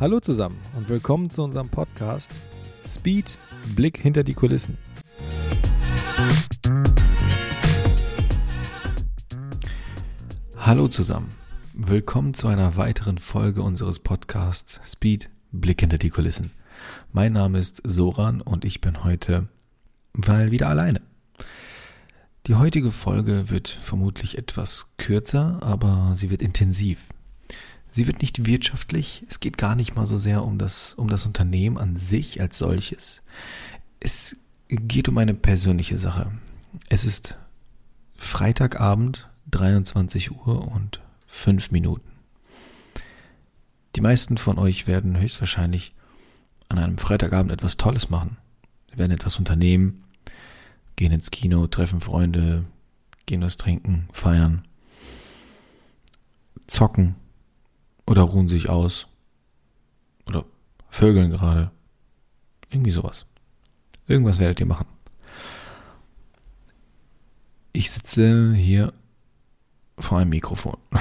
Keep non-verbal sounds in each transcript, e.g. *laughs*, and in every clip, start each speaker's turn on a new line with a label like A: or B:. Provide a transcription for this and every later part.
A: Hallo zusammen und willkommen zu unserem Podcast Speed Blick hinter die Kulissen. Hallo zusammen. Willkommen zu einer weiteren Folge unseres Podcasts Speed Blick hinter die Kulissen. Mein Name ist Soran und ich bin heute mal wieder alleine. Die heutige Folge wird vermutlich etwas kürzer, aber sie wird intensiv. Sie wird nicht wirtschaftlich, es geht gar nicht mal so sehr um das, um das Unternehmen an sich als solches. Es geht um eine persönliche Sache. Es ist Freitagabend, 23 Uhr und 5 Minuten. Die meisten von euch werden höchstwahrscheinlich an einem Freitagabend etwas Tolles machen. Sie werden etwas unternehmen, gehen ins Kino, treffen Freunde, gehen was trinken, feiern, zocken, oder ruhen sich aus. Oder vögeln gerade. Irgendwie sowas. Irgendwas werdet ihr machen. Ich sitze hier vor einem Mikrofon. *laughs*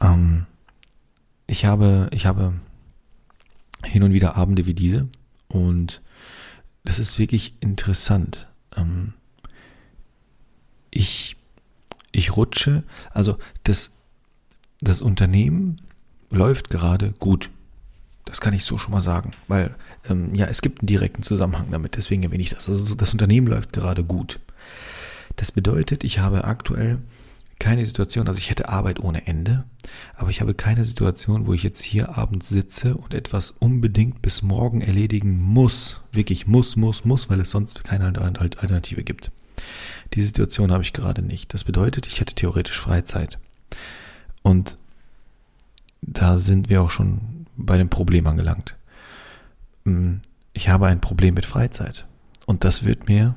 A: ähm, ich habe, ich habe hin und wieder Abende wie diese und das ist wirklich interessant. Ähm, ich, ich rutsche, also das, das Unternehmen läuft gerade gut. Das kann ich so schon mal sagen, weil ähm, ja, es gibt einen direkten Zusammenhang damit, deswegen erwähne ich das. Also das Unternehmen läuft gerade gut. Das bedeutet, ich habe aktuell keine Situation, also ich hätte Arbeit ohne Ende, aber ich habe keine Situation, wo ich jetzt hier abends sitze und etwas unbedingt bis morgen erledigen muss. Wirklich muss, muss, muss, weil es sonst keine Alternative gibt. Die Situation habe ich gerade nicht. Das bedeutet, ich hätte theoretisch Freizeit. Und da sind wir auch schon bei dem Problem angelangt. Mm, ich habe ein Problem mit Freizeit. Und das wird mir,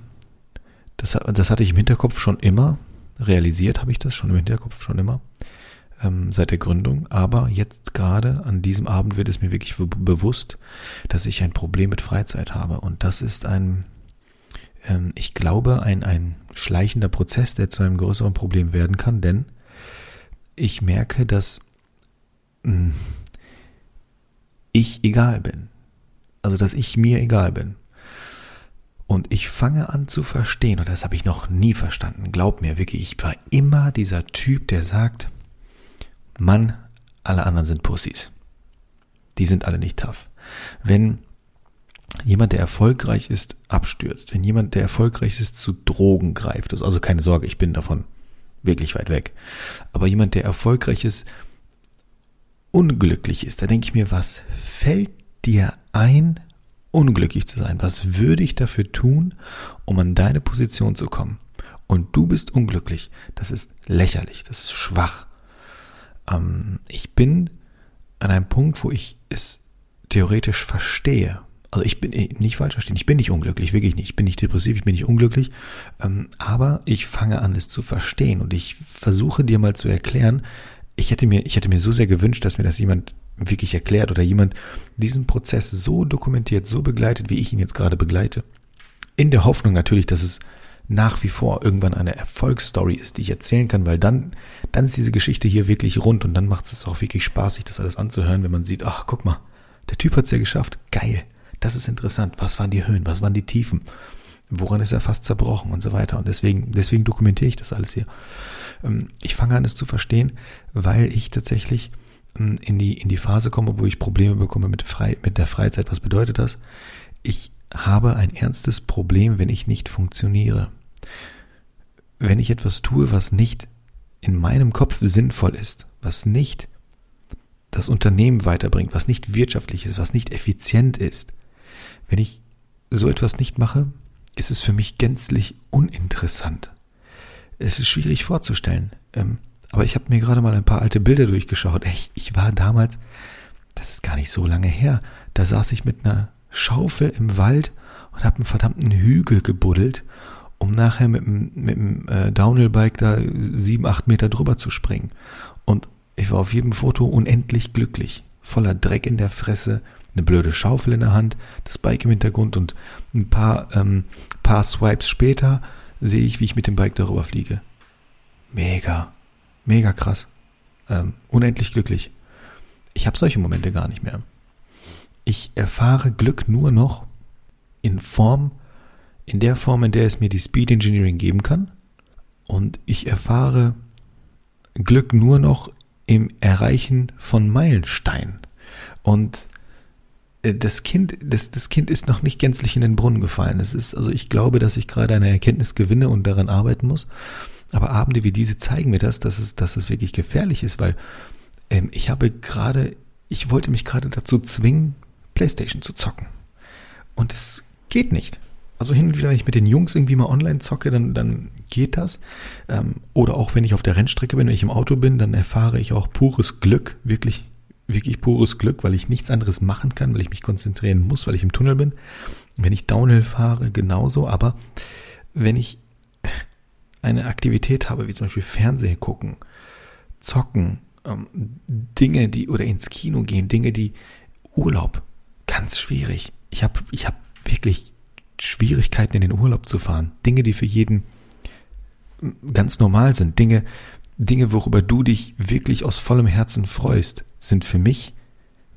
A: das, das hatte ich im Hinterkopf schon immer, realisiert habe ich das schon im Hinterkopf schon immer, ähm, seit der Gründung. Aber jetzt gerade an diesem Abend wird es mir wirklich bewusst, dass ich ein Problem mit Freizeit habe. Und das ist ein, ähm, ich glaube, ein, ein schleichender Prozess, der zu einem größeren Problem werden kann, denn ich merke, dass mh, hm, ich egal bin. Also, dass ich mir egal bin. Und ich fange an zu verstehen, und das habe ich noch nie verstanden, glaub mir wirklich, ich war immer dieser Typ, der sagt, Mann, alle anderen sind Pussys. Die sind alle nicht tough. Wenn jemand, der erfolgreich ist, abstürzt, wenn jemand, der erfolgreich ist, zu Drogen greift, also keine Sorge, ich bin davon wirklich weit weg. Aber jemand, der erfolgreich ist, unglücklich ist, da denke ich mir, was fällt dir ein, unglücklich zu sein? Was würde ich dafür tun, um an deine Position zu kommen? Und du bist unglücklich. Das ist lächerlich, das ist schwach. Ähm, ich bin an einem Punkt, wo ich es theoretisch verstehe also ich bin nicht falsch verstehen, ich bin nicht unglücklich, wirklich nicht. Ich bin nicht depressiv, ich bin nicht unglücklich. Ähm, aber ich fange an, es zu verstehen und ich versuche dir mal zu erklären, ich hätte mir, ich hätte mir so sehr gewünscht, dass mir das jemand wirklich erklärt oder jemand diesen Prozess so dokumentiert, so begleitet, wie ich ihn jetzt gerade begleite. In der Hoffnung natürlich, dass es nach wie vor irgendwann eine Erfolgsstory ist, die ich erzählen kann, weil dann, dann ist diese Geschichte hier wirklich rund und dann macht es auch wirklich Spaß, sich das alles anzuhören, wenn man sieht, ach, guck mal, der Typ hat es ja geschafft, geil. Das ist interessant. Was waren die Höhen? Was waren die Tiefen? Woran ist er fast zerbrochen und so weiter? Und deswegen, deswegen dokumentiere ich das alles hier. Ähm, ich fange an, es zu verstehen, weil ich tatsächlich ähm, in die, in die Phase komme, wo ich Probleme bekomme mit, Frei, mit der Freizeit. Was bedeutet das? Ich habe ein ernstes Problem, wenn ich nicht funktioniere. Wenn ich etwas tue, was nicht in meinem Kopf sinnvoll ist, was nicht das Unternehmen weiterbringt, was nicht wirtschaftlich ist, was nicht effizient ist, wenn ich so etwas nicht mache, ist es für mich gänzlich uninteressant. Es ist schwierig vorzustellen. Ähm, aber ich habe mir gerade mal ein paar alte Bilder durchgeschaut. Ich, ich war damals, das ist gar nicht so lange her, da saß ich mit einer Schaufel im Wald und habe einen verdammten Hügel gebuddelt, um nachher mit mit dem äh, Downhill-Bike da sieben, acht Meter drüber zu springen. Und ich war auf jedem Foto unendlich glücklich, voller Dreck in der Fresse, eine blöde Schaufel in der Hand, das Bike im Hintergrund und ein paar, ähm, paar Swipes später sehe ich, wie ich mit dem Bike darüber fliege. Mega, mega krass. Ähm, unendlich glücklich. Ich habe solche Momente gar nicht mehr. Ich erfahre Glück nur noch in Form, in der Form, in der es mir die Speed Engineering geben kann. Und ich erfahre Glück nur noch im Erreichen von Meilensteinen. Und das Kind, das, das Kind ist noch nicht gänzlich in den Brunnen gefallen. Es ist, also ich glaube, dass ich gerade eine Erkenntnis gewinne und daran arbeiten muss. Aber Abende wie diese zeigen mir das, dass es, dass es wirklich gefährlich ist, weil ähm, ich habe gerade, ich wollte mich gerade dazu zwingen, Playstation zu zocken. Und es geht nicht. Also hin und wieder, wenn ich mit den Jungs irgendwie mal online zocke, dann, dann geht das. Ähm, oder auch wenn ich auf der Rennstrecke bin, wenn ich im Auto bin, dann erfahre ich auch pures Glück, wirklich, wirklich pures Glück, weil ich nichts anderes machen kann, weil ich mich konzentrieren muss, weil ich im Tunnel bin. Wenn ich Downhill fahre, genauso. Aber wenn ich eine Aktivität habe, wie zum Beispiel Fernsehen gucken, zocken, ähm, Dinge, die oder ins Kino gehen, Dinge, die Urlaub, ganz schwierig. Ich habe ich hab wirklich Schwierigkeiten in den Urlaub zu fahren. Dinge, die für jeden ganz normal sind. Dinge, Dinge, worüber du dich wirklich aus vollem Herzen freust, sind für mich,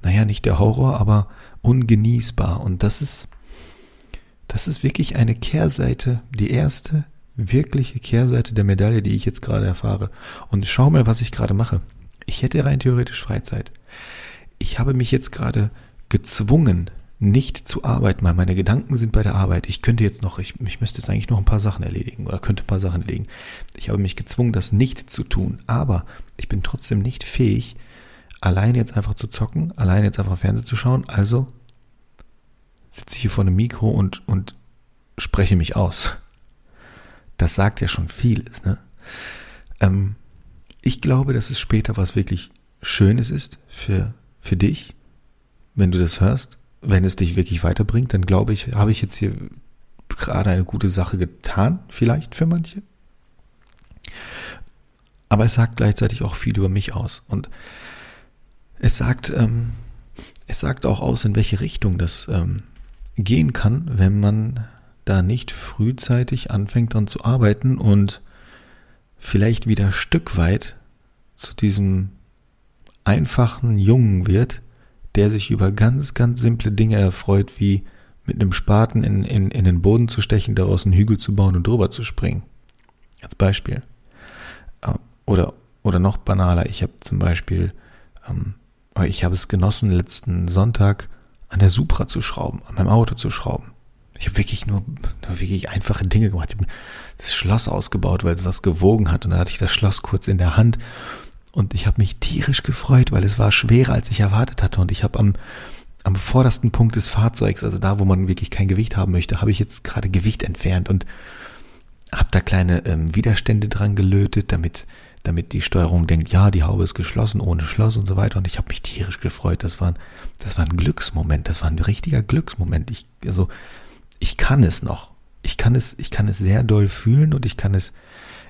A: naja, nicht der Horror, aber ungenießbar. Und das ist, das ist wirklich eine Kehrseite, die erste wirkliche Kehrseite der Medaille, die ich jetzt gerade erfahre. Und schau mal, was ich gerade mache. Ich hätte rein theoretisch Freizeit. Ich habe mich jetzt gerade gezwungen, nicht zu arbeiten, weil meine Gedanken sind bei der Arbeit. Ich könnte jetzt noch, ich, ich müsste jetzt eigentlich noch ein paar Sachen erledigen oder könnte ein paar Sachen erledigen. Ich habe mich gezwungen, das nicht zu tun. Aber ich bin trotzdem nicht fähig, allein jetzt einfach zu zocken, allein jetzt einfach Fernsehen zu schauen. Also sitze ich hier vor einem Mikro und, und spreche mich aus. Das sagt ja schon vieles. Ne? Ähm, ich glaube, dass es später was wirklich Schönes ist für, für dich, wenn du das hörst. Wenn es dich wirklich weiterbringt, dann glaube ich, habe ich jetzt hier gerade eine gute Sache getan, vielleicht für manche. Aber es sagt gleichzeitig auch viel über mich aus. Und es sagt, ähm, es sagt auch aus, in welche Richtung das ähm, gehen kann, wenn man da nicht frühzeitig anfängt dran zu arbeiten und vielleicht wieder Stück weit zu diesem einfachen Jungen wird, der sich über ganz, ganz simple Dinge erfreut, wie mit einem Spaten in, in, in den Boden zu stechen, daraus einen Hügel zu bauen und drüber zu springen. Als Beispiel. Äh, oder, oder noch banaler, ich habe zum Beispiel, ähm, ich habe es genossen, letzten Sonntag an der Supra zu schrauben, an meinem Auto zu schrauben. Ich habe wirklich nur, nur wirklich einfache Dinge gemacht. Ich habe das Schloss ausgebaut, weil es was gewogen hat. Und dann hatte ich das Schloss kurz in der Hand. Und ich habe mich tierisch gefreut, weil es war schwerer, als ich erwartet hatte. Und ich habe am, am vordersten Punkt des Fahrzeugs, also da, wo man wirklich kein Gewicht haben möchte, habe ich jetzt gerade Gewicht entfernt und habe da kleine ähm, Widerstände dran gelötet, damit damit die Steuerung denkt, ja, die Haube ist geschlossen, ohne Schloss und so weiter. Und ich habe mich tierisch gefreut. Das war, das war ein Glücksmoment. Das war ein richtiger Glücksmoment. Ich, also ich kann es noch. Ich kann es, ich kann es sehr doll fühlen und ich kann es,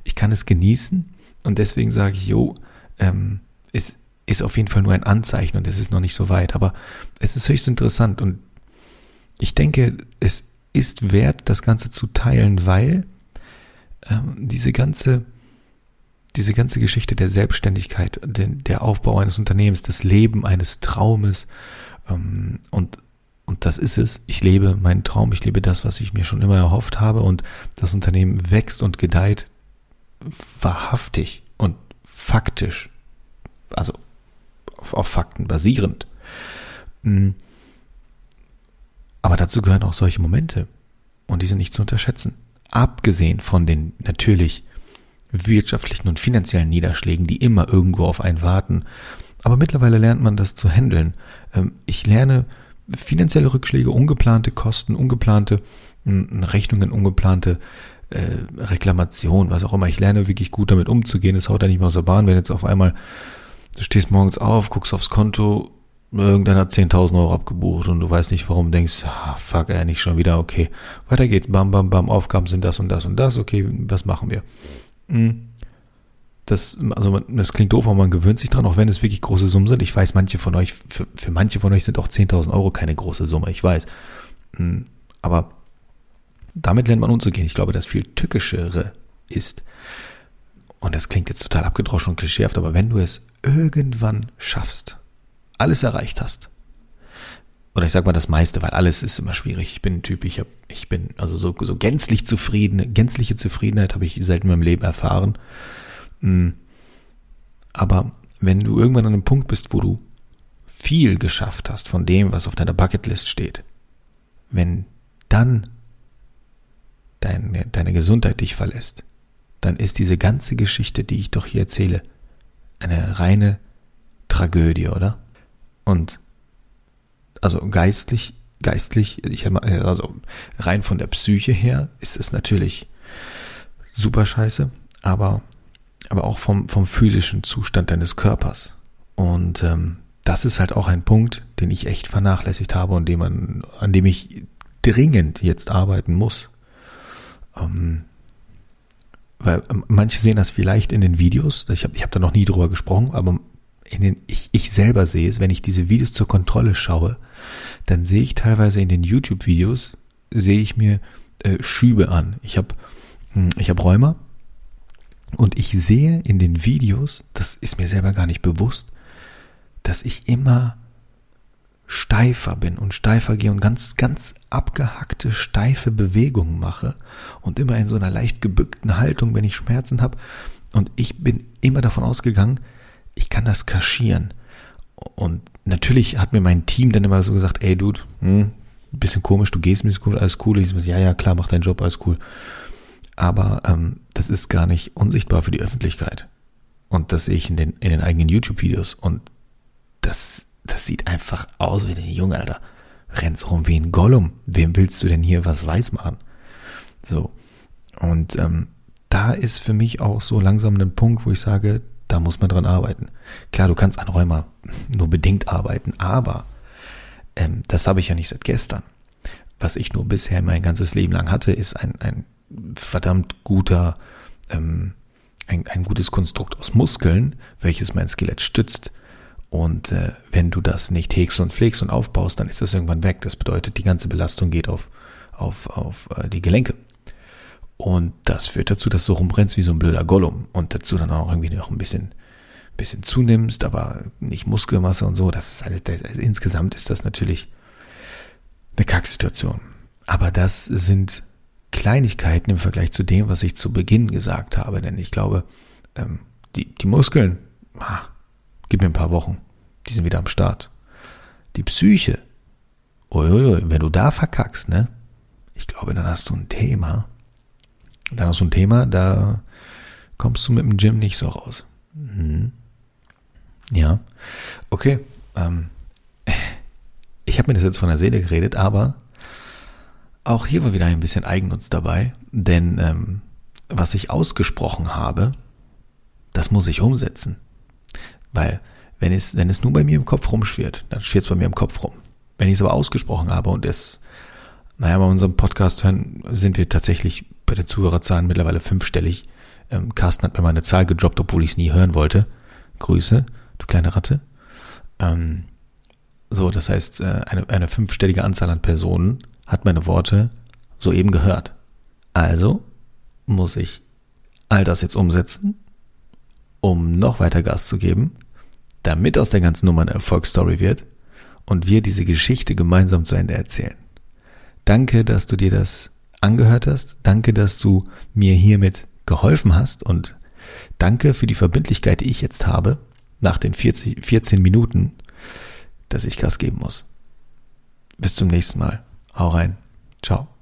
A: ich kann es genießen. Und deswegen sage ich, jo, ähm, es ist auf jeden Fall nur ein Anzeichen und es ist noch nicht so weit. Aber es ist höchst interessant und ich denke, es ist wert, das Ganze zu teilen, weil ähm, diese ganze, diese ganze Geschichte der Selbstständigkeit, den, der Aufbau eines Unternehmens, das Leben eines Traumes ähm, und und das ist es. Ich lebe meinen Traum, ich lebe das, was ich mir schon immer erhofft habe und das Unternehmen wächst und gedeiht wahrhaftig faktisch, also auf Fakten basierend. Mm. Aber dazu gehören auch solche Momente und die sind nicht zu unterschätzen. Abgesehen von den natürlich wirtschaftlichen und finanziellen Niederschlägen, die immer irgendwo auf einen warten. Aber mittlerweile lernt man das zu handeln. Ähm, ich lerne finanzielle Rückschläge, ungeplante Kosten, ungeplante hm, Rechnungen, ungeplante äh, Reklamation, was auch immer. Ich lerne wirklich gut damit umzugehen. Es haut da nicht mehr aus der Bahn, wenn jetzt auf einmal du stehst morgens auf, guckst aufs Konto, irgendeiner hat 10.000 Euro abgebucht und du weißt nicht warum, denkst, ah, fuck, er nicht schon wieder, okay, weiter geht's, bam, bam, bam, Aufgaben sind das und das und das, okay, was machen wir? Hm das, also das klingt doof, aber man gewöhnt sich dran, auch wenn es wirklich große Summen sind. Ich weiß, manche von euch, für, für manche von euch sind auch 10.000 Euro keine große Summe, ich weiß. Hm, aber damit lernt man umzugehen. Ich glaube, das viel tückischere ist, und das klingt jetzt total abgedroschen und klischeehaft, aber wenn du es irgendwann schaffst, alles erreicht hast, oder ich sag mal das meiste, weil alles ist immer schwierig. Ich bin ein Typ, ich hab, ich bin also so, so gänzlich zufrieden, gänzliche Zufriedenheit habe ich selten in meinem Leben erfahren. Mm. Aber wenn du irgendwann an einem Punkt bist, wo du viel geschafft hast von dem, was auf deiner Bucketlist steht, wenn dann deine, deine Gesundheit dich verlässt, dann ist diese ganze Geschichte, die ich doch hier erzähle, eine reine Tragödie, oder? Und also geistlich, geistlich, ich also rein von der Psyche her ist es natürlich super scheiße, aber aber auch vom vom physischen Zustand deines Körpers und ähm, das ist halt auch ein Punkt, den ich echt vernachlässigt habe und dem man, an dem ich dringend jetzt arbeiten muss. Ähm, weil ähm, manche sehen das vielleicht in den Videos, ich habe ich hab da noch nie drüber gesprochen, aber in den, ich, ich selber sehe es, wenn ich diese Videos zur Kontrolle schaue, dann sehe ich teilweise in den YouTube-Videos, sehe ich mir äh, Schübe an. Ich habe hm, ich hab Rheuma und ich sehe in den Videos, das ist mir selber gar nicht bewusst, dass ich immer steifer bin und steifer gehe und ganz, ganz abgehackte, steife Bewegungen mache und immer in so einer leicht gebückten Haltung, wenn ich Schmerzen habe. Und ich bin immer davon ausgegangen, ich kann das kaschieren. Und natürlich hat mir mein Team dann immer so gesagt, ey Dude, hm, bisschen komisch, du gehst ein bisschen komisch, alles cool. Ich so, ja, ja, klar, mach deinen Job, alles cool. Aber ähm, das ist gar nicht unsichtbar für die Öffentlichkeit. Und das sehe ich in den, in den eigenen YouTube-Videos. Und das, das sieht einfach aus wie ein Junge, Alter. Rennst rum wie ein Gollum. Wem willst du denn hier was weiß machen? So. Und ähm, da ist für mich auch so langsam ein Punkt, wo ich sage, da muss man dran arbeiten. Klar, du kannst an Rheuma nur bedingt arbeiten, aber ähm, das habe ich ja nicht seit gestern. Was ich nur bisher mein ganzes Leben lang hatte, ist ein, ein verdammt guter, ähm, ein, ein gutes Konstrukt aus Muskeln, welches mein Skelett stützt. Und äh, wenn du das nicht hegst und pflegst und aufbaust, dann ist das irgendwann weg. Das bedeutet, die ganze Belastung geht auf, auf, auf äh, die Gelenke. Und das führt dazu, dass du rumrennst wie so ein blöder Gollum und dazu dann auch irgendwie noch ein bisschen, bisschen zunimmst, aber nicht Muskelmasse und so. Das ist alles, das, also insgesamt ist das natürlich eine Kacksituation. Aber das sind Kleinigkeiten im Vergleich zu dem, was ich zu Beginn gesagt habe, denn ich glaube, ähm, die, die Muskeln, ah, gib mir ein paar Wochen, die sind wieder am Start. Die Psyche, uiuiui, wenn du da verkackst, ne? Ich glaube, dann hast du ein Thema, dann hast du ein Thema, da kommst du mit dem Gym nicht so raus. Mhm. Ja, okay. Ähm, *laughs* ich habe mir das jetzt von der Seele geredet, aber auch hier war wieder ein bisschen Eigennutz dabei, denn ähm, was ich ausgesprochen habe, das muss ich umsetzen. Weil wenn es, wenn es nur bei mir im Kopf rumschwirrt, dann schwirrt es bei mir im Kopf rum. Wenn ich es aber ausgesprochen habe und es, naja, bei unserem Podcast hören, sind wir tatsächlich bei den Zuhörerzahlen mittlerweile fünfstellig. Ähm, Carsten hat mir mal eine Zahl gedroppt, obwohl ich es nie hören wollte. Grüße, du kleine Ratte. Ähm, so, das heißt, äh, eine, eine fünfstellige Anzahl an Personen hat meine Worte soeben gehört. Also muss ich all das jetzt umsetzen, um noch weiter Gas zu geben, damit aus der ganzen Nummer eine Erfolgsstory wird und wir diese Geschichte gemeinsam zu Ende erzählen. Danke, dass du dir das angehört hast. Danke, dass du mir hiermit geholfen hast und danke für die Verbindlichkeit, die ich jetzt habe, nach den 40, 14 Minuten, dass ich Gas geben muss. Bis zum nächsten Mal. Hau rein. Ciao.